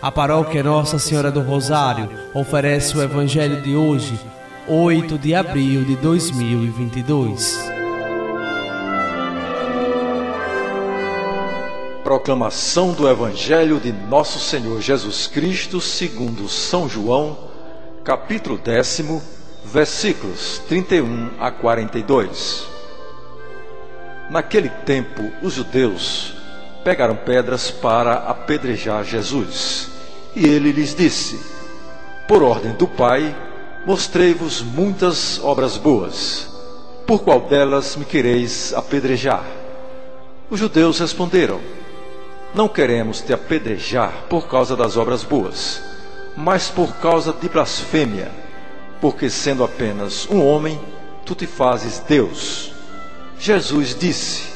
A paróquia Nossa Senhora do Rosário oferece o Evangelho de hoje, 8 de abril de 2022. Proclamação do Evangelho de Nosso Senhor Jesus Cristo, segundo São João, capítulo décimo, versículos 31 a 42. Naquele tempo, os judeus pegaram pedras para apedrejar Jesus. E ele lhes disse: Por ordem do Pai, mostrei-vos muitas obras boas. Por qual delas me quereis apedrejar? Os judeus responderam: Não queremos te apedrejar por causa das obras boas, mas por causa de blasfêmia, porque sendo apenas um homem, tu te fazes Deus. Jesus disse: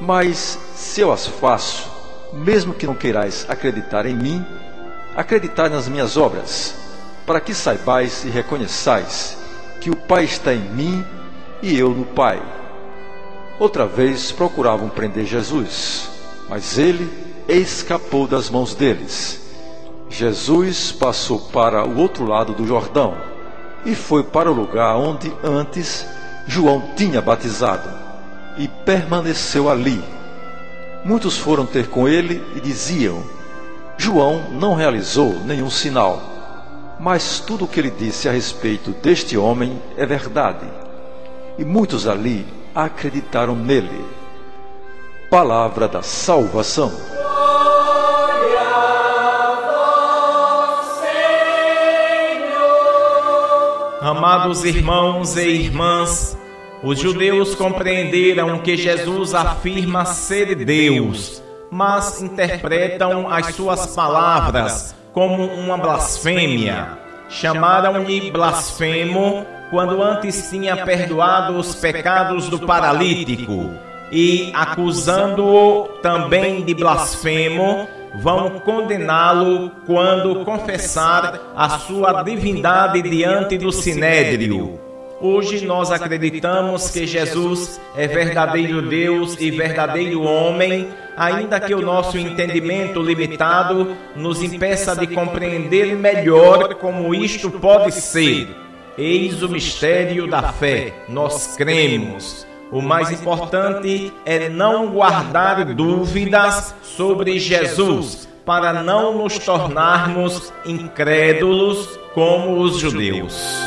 Mas se eu as faço, mesmo que não queirais acreditar em mim, acreditai nas minhas obras, para que saibais e reconheçais que o Pai está em mim e eu no Pai. Outra vez procuravam prender Jesus, mas ele escapou das mãos deles. Jesus passou para o outro lado do Jordão e foi para o lugar onde antes João tinha batizado e permaneceu ali. Muitos foram ter com ele e diziam: João não realizou nenhum sinal, mas tudo o que ele disse a respeito deste homem é verdade. E muitos ali acreditaram nele. Palavra da salvação. Amados irmãos e irmãs, os judeus compreenderam que Jesus afirma ser Deus, mas interpretam as suas palavras como uma blasfêmia. Chamaram-lhe blasfemo quando antes tinha perdoado os pecados do paralítico e, acusando-o também de blasfemo, vão condená-lo quando confessar a sua divindade diante do sinédrio. Hoje nós acreditamos que Jesus é verdadeiro Deus e verdadeiro homem, ainda que o nosso entendimento limitado nos impeça de compreender melhor como isto pode ser. Eis o mistério da fé. Nós cremos. O mais importante é não guardar dúvidas sobre Jesus, para não nos tornarmos incrédulos como os judeus.